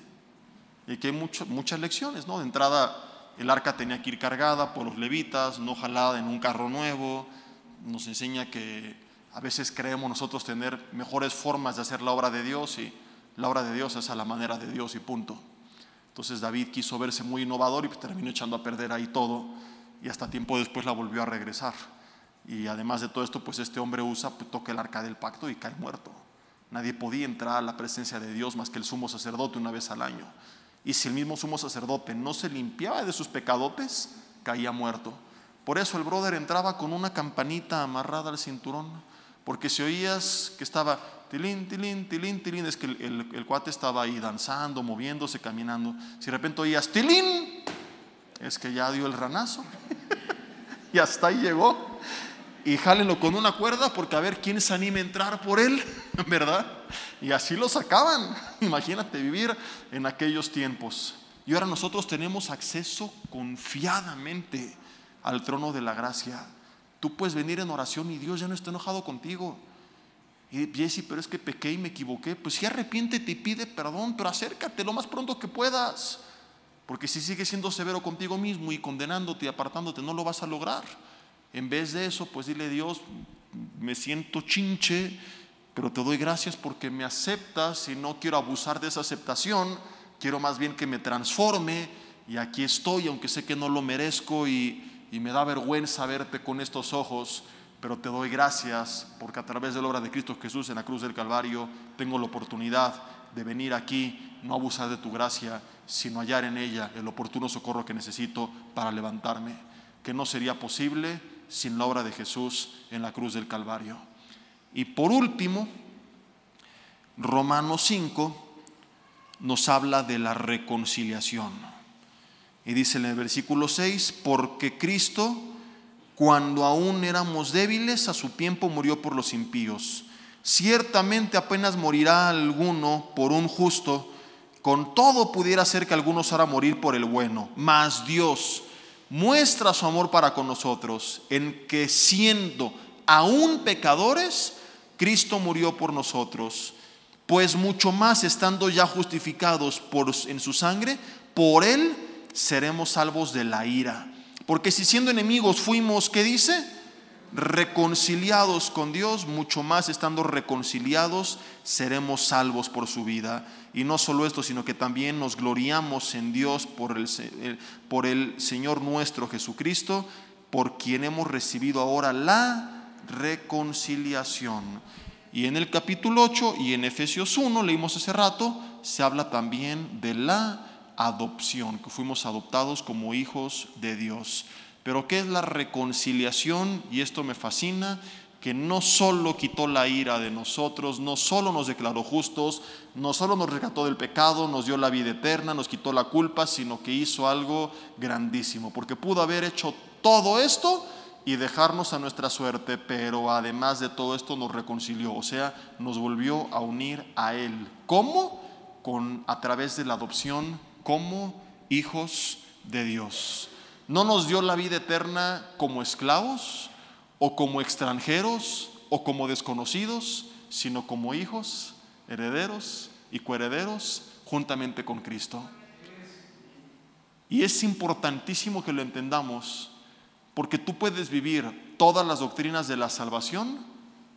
Y que hay muchas lecciones, ¿no? De entrada, el arca tenía que ir cargada por los levitas, no jalada en un carro nuevo. Nos enseña que a veces creemos nosotros tener mejores formas de hacer la obra de Dios y la obra de Dios es a la manera de Dios y punto. Entonces David quiso verse muy innovador y terminó echando a perder ahí todo y hasta tiempo después la volvió a regresar. Y además de todo esto, pues este hombre usa, pues, toca el arca del pacto y cae muerto. Nadie podía entrar a la presencia de Dios más que el sumo sacerdote una vez al año. Y si el mismo sumo sacerdote no se limpiaba de sus pecadotes, caía muerto. Por eso el brother entraba con una campanita amarrada al cinturón, porque si oías que estaba tilín, tilín, tilín, tilín, es que el, cuate estaba ahí danzando, moviéndose, caminando. Si de repente oías tilín, es que ya dio el ranazo. <laughs> y hasta ahí llegó. Y jálenlo con una cuerda porque a ver quién se anima a entrar por él, <laughs> ¿verdad? Y así lo sacaban. <laughs> Imagínate vivir en aquellos tiempos. Y ahora nosotros tenemos acceso confiadamente al trono de la gracia. Tú puedes venir en oración y Dios ya no está enojado contigo. Y Jesse, pero es que pequé y me equivoqué. Pues si arrepiéntete y pide perdón, pero acércate lo más pronto que puedas. Porque si sigues siendo severo contigo mismo y condenándote y apartándote, no lo vas a lograr. En vez de eso, pues dile Dios, me siento chinche, pero te doy gracias porque me aceptas y no quiero abusar de esa aceptación. Quiero más bien que me transforme y aquí estoy, aunque sé que no lo merezco y, y me da vergüenza verte con estos ojos pero te doy gracias porque a través de la obra de Cristo Jesús en la cruz del Calvario tengo la oportunidad de venir aquí, no abusar de tu gracia, sino hallar en ella el oportuno socorro que necesito para levantarme, que no sería posible sin la obra de Jesús en la cruz del Calvario. Y por último, Romanos 5 nos habla de la reconciliación. Y dice en el versículo 6, porque Cristo cuando aún éramos débiles, a su tiempo murió por los impíos. Ciertamente apenas morirá alguno por un justo, con todo pudiera ser que algunos hará morir por el bueno. Mas Dios muestra su amor para con nosotros en que siendo aún pecadores, Cristo murió por nosotros. Pues mucho más estando ya justificados por, en su sangre, por él seremos salvos de la ira. Porque si siendo enemigos fuimos, ¿qué dice? Reconciliados con Dios, mucho más estando reconciliados, seremos salvos por su vida. Y no solo esto, sino que también nos gloriamos en Dios por el, por el Señor nuestro Jesucristo, por quien hemos recibido ahora la reconciliación. Y en el capítulo 8 y en Efesios 1, leímos hace rato, se habla también de la adopción, que fuimos adoptados como hijos de Dios. Pero ¿qué es la reconciliación? Y esto me fascina, que no solo quitó la ira de nosotros, no solo nos declaró justos, no solo nos rescató del pecado, nos dio la vida eterna, nos quitó la culpa, sino que hizo algo grandísimo, porque pudo haber hecho todo esto y dejarnos a nuestra suerte, pero además de todo esto nos reconcilió, o sea, nos volvió a unir a Él. ¿Cómo? Con, a través de la adopción como hijos de Dios. No nos dio la vida eterna como esclavos o como extranjeros o como desconocidos, sino como hijos, herederos y coherederos juntamente con Cristo. Y es importantísimo que lo entendamos porque tú puedes vivir todas las doctrinas de la salvación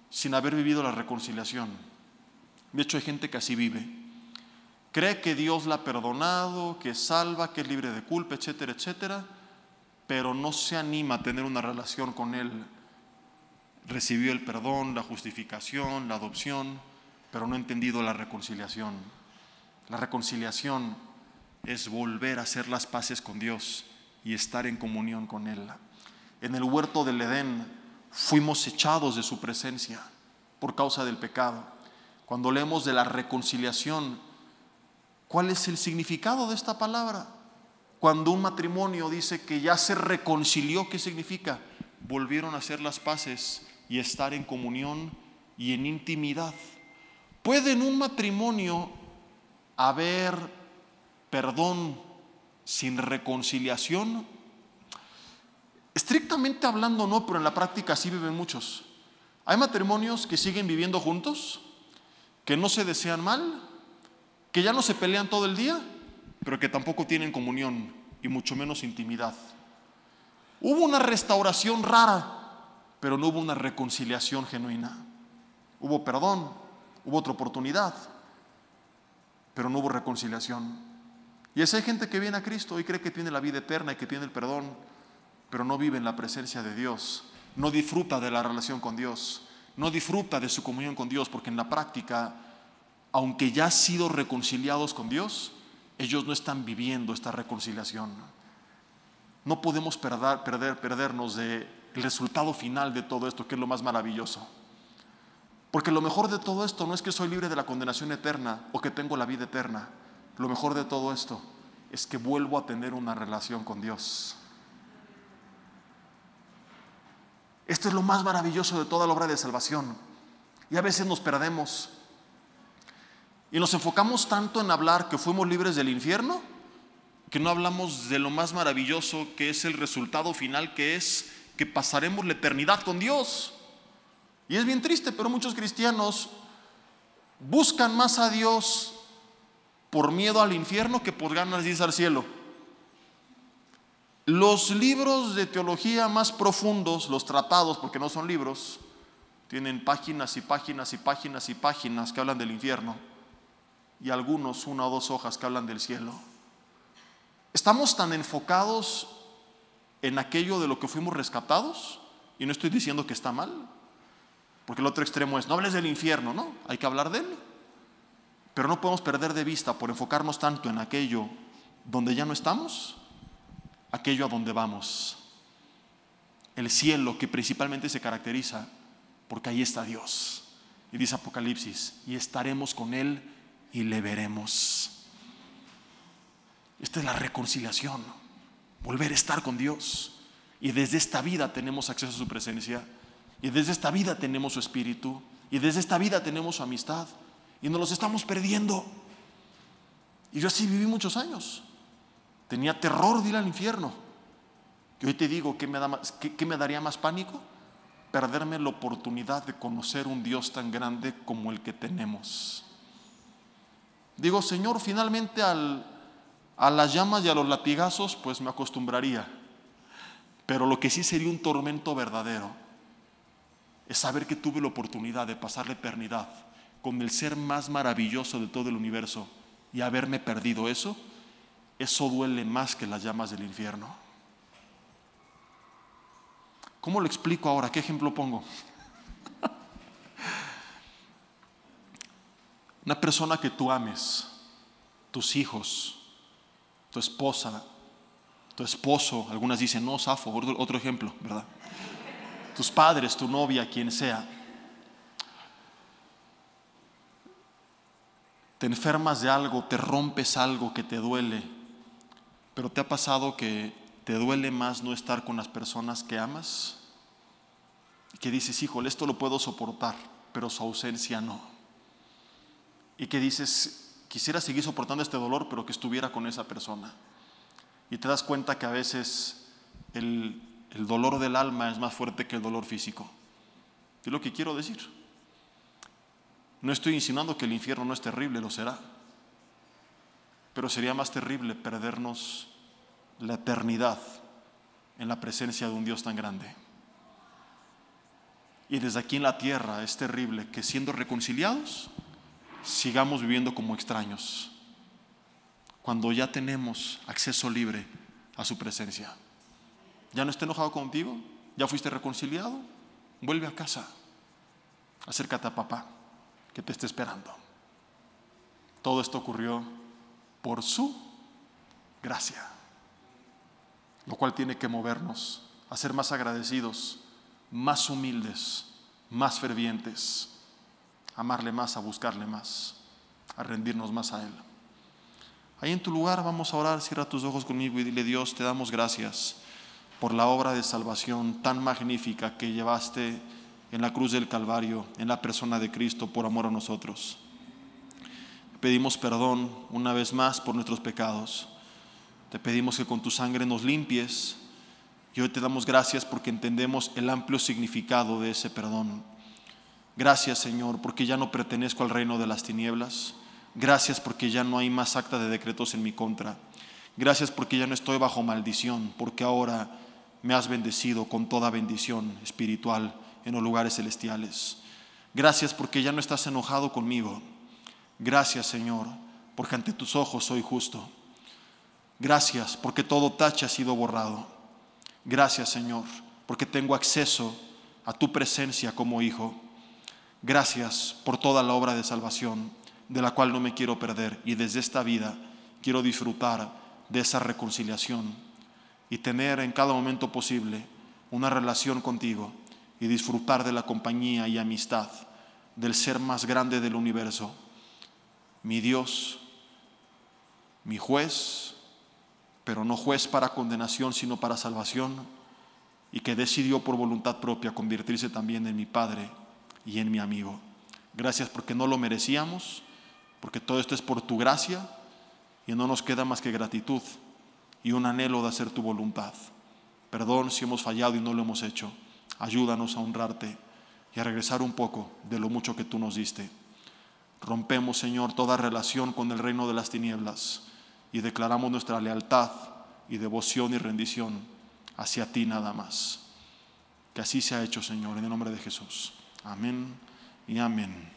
sin haber vivido la reconciliación. De hecho, hay gente que así vive. Cree que Dios la ha perdonado, que salva, que es libre de culpa, etcétera, etcétera, pero no se anima a tener una relación con Él. Recibió el perdón, la justificación, la adopción, pero no ha entendido la reconciliación. La reconciliación es volver a hacer las paces con Dios y estar en comunión con Él. En el huerto del Edén fuimos echados de su presencia por causa del pecado. Cuando leemos de la reconciliación, ¿cuál es el significado de esta palabra? Cuando un matrimonio dice que ya se reconcilió, ¿qué significa? Volvieron a hacer las paces y estar en comunión y en intimidad. ¿Puede en un matrimonio haber perdón sin reconciliación? Estrictamente hablando no, pero en la práctica sí viven muchos. Hay matrimonios que siguen viviendo juntos, que no se desean mal, que ya no se pelean todo el día, pero que tampoco tienen comunión y mucho menos intimidad. Hubo una restauración rara, pero no hubo una reconciliación genuina. Hubo perdón, hubo otra oportunidad, pero no hubo reconciliación. Y esa hay gente que viene a Cristo y cree que tiene la vida eterna y que tiene el perdón, pero no vive en la presencia de Dios, no disfruta de la relación con Dios, no disfruta de su comunión con Dios, porque en la práctica, aunque ya han sido reconciliados con Dios, ellos no están viviendo esta reconciliación. No podemos perder, perder, perdernos del resultado final de todo esto, que es lo más maravilloso. Porque lo mejor de todo esto no es que soy libre de la condenación eterna o que tengo la vida eterna. Lo mejor de todo esto es que vuelvo a tener una relación con Dios. Esto es lo más maravilloso de toda la obra de salvación. Y a veces nos perdemos. Y nos enfocamos tanto en hablar que fuimos libres del infierno, que no hablamos de lo más maravilloso que es el resultado final, que es que pasaremos la eternidad con Dios. Y es bien triste, pero muchos cristianos buscan más a Dios por miedo al infierno que por ganas de al cielo. Los libros de teología más profundos, los tratados, porque no son libros, tienen páginas y páginas y páginas y páginas que hablan del infierno y algunos una o dos hojas que hablan del cielo. Estamos tan enfocados en aquello de lo que fuimos rescatados y no estoy diciendo que está mal, porque el otro extremo es no hables del infierno, no, hay que hablar de él. Pero no podemos perder de vista por enfocarnos tanto en aquello donde ya no estamos aquello a donde vamos. El cielo que principalmente se caracteriza porque ahí está Dios. Y dice Apocalipsis, y estaremos con Él y le veremos. Esta es la reconciliación, volver a estar con Dios. Y desde esta vida tenemos acceso a su presencia. Y desde esta vida tenemos su espíritu. Y desde esta vida tenemos su amistad. Y nos los estamos perdiendo. Y yo así viví muchos años. Tenía terror de ir al infierno. Y hoy te digo, ¿qué me, da qué, me daría más pánico? Perderme la oportunidad de conocer un Dios tan grande como el que tenemos. Digo, Señor, finalmente al, a las llamas y a los latigazos, pues me acostumbraría. Pero lo que sí sería un tormento verdadero es saber que tuve la oportunidad de pasar la eternidad con el ser más maravilloso de todo el universo y haberme perdido eso eso duele más que las llamas del infierno. ¿Cómo lo explico ahora? ¿Qué ejemplo pongo? Una persona que tú ames, tus hijos, tu esposa, tu esposo, algunas dicen, no, Safo, otro ejemplo, ¿verdad? Tus padres, tu novia, quien sea. Te enfermas de algo, te rompes algo que te duele, pero ¿te ha pasado que te duele más no estar con las personas que amas? Que dices, híjole, esto lo puedo soportar, pero su ausencia no. Y que dices, quisiera seguir soportando este dolor, pero que estuviera con esa persona. Y te das cuenta que a veces el, dolor del alma es más fuerte que el dolor físico. Es lo que quiero decir. No estoy insinuando que el infierno no es terrible, lo será. pero sería más terrible perdernos la eternidad en la presencia de un Dios tan grande. Y desde aquí en la tierra es terrible que siendo reconciliados, sigamos viviendo como extraños, cuando ya tenemos acceso libre a su presencia. ¿Ya no está enojado contigo? ¿Ya fuiste reconciliado? Vuelve a casa. Acércate a papá, que te esté esperando. Todo esto ocurrió por su gracia, lo cual tiene que movernos a ser más agradecidos, más humildes, más fervientes, amarle más, a buscarle más, a rendirnos más a Él. Ahí en tu lugar vamos a orar, cierra tus ojos conmigo y dile Dios, te damos gracias por la obra de salvación tan magnífica que llevaste en la cruz del Calvario, en la persona de Cristo, por amor a nosotros. Pedimos perdón una vez más por nuestros pecados. Te pedimos que con tu sangre nos limpies y hoy te damos gracias porque entendemos el amplio significado de ese perdón. Gracias Señor porque ya no pertenezco al reino de las tinieblas. Gracias porque ya no hay más acta de decretos en mi contra. Gracias porque ya no estoy bajo maldición, porque ahora me has bendecido con toda bendición espiritual en los lugares celestiales. Gracias porque ya no estás enojado conmigo. Gracias Señor, porque ante tus ojos soy justo. Gracias porque todo tache ha sido borrado. Gracias Señor, porque tengo acceso a tu presencia como hijo. Gracias por toda la obra de salvación de la cual no me quiero perder y desde esta vida quiero disfrutar de esa reconciliación y tener en cada momento posible una relación contigo y disfrutar de la compañía y amistad del ser más grande del universo, mi Dios, mi juez, pero no juez para condenación, sino para salvación, y que decidió por voluntad propia convertirse también en mi Padre y en mi amigo. Gracias porque no lo merecíamos, porque todo esto es por tu gracia y no nos queda más que gratitud y un anhelo de hacer tu voluntad. Perdón si hemos fallado y no lo hemos hecho. Ayúdanos a honrarte y a regresar un poco de lo mucho que tú nos diste. Rompemos, Señor, toda relación con el reino de las tinieblas y declaramos nuestra lealtad y devoción y rendición hacia ti nada más. Que así sea hecho, Señor, en el nombre de Jesús. Amen et Amen.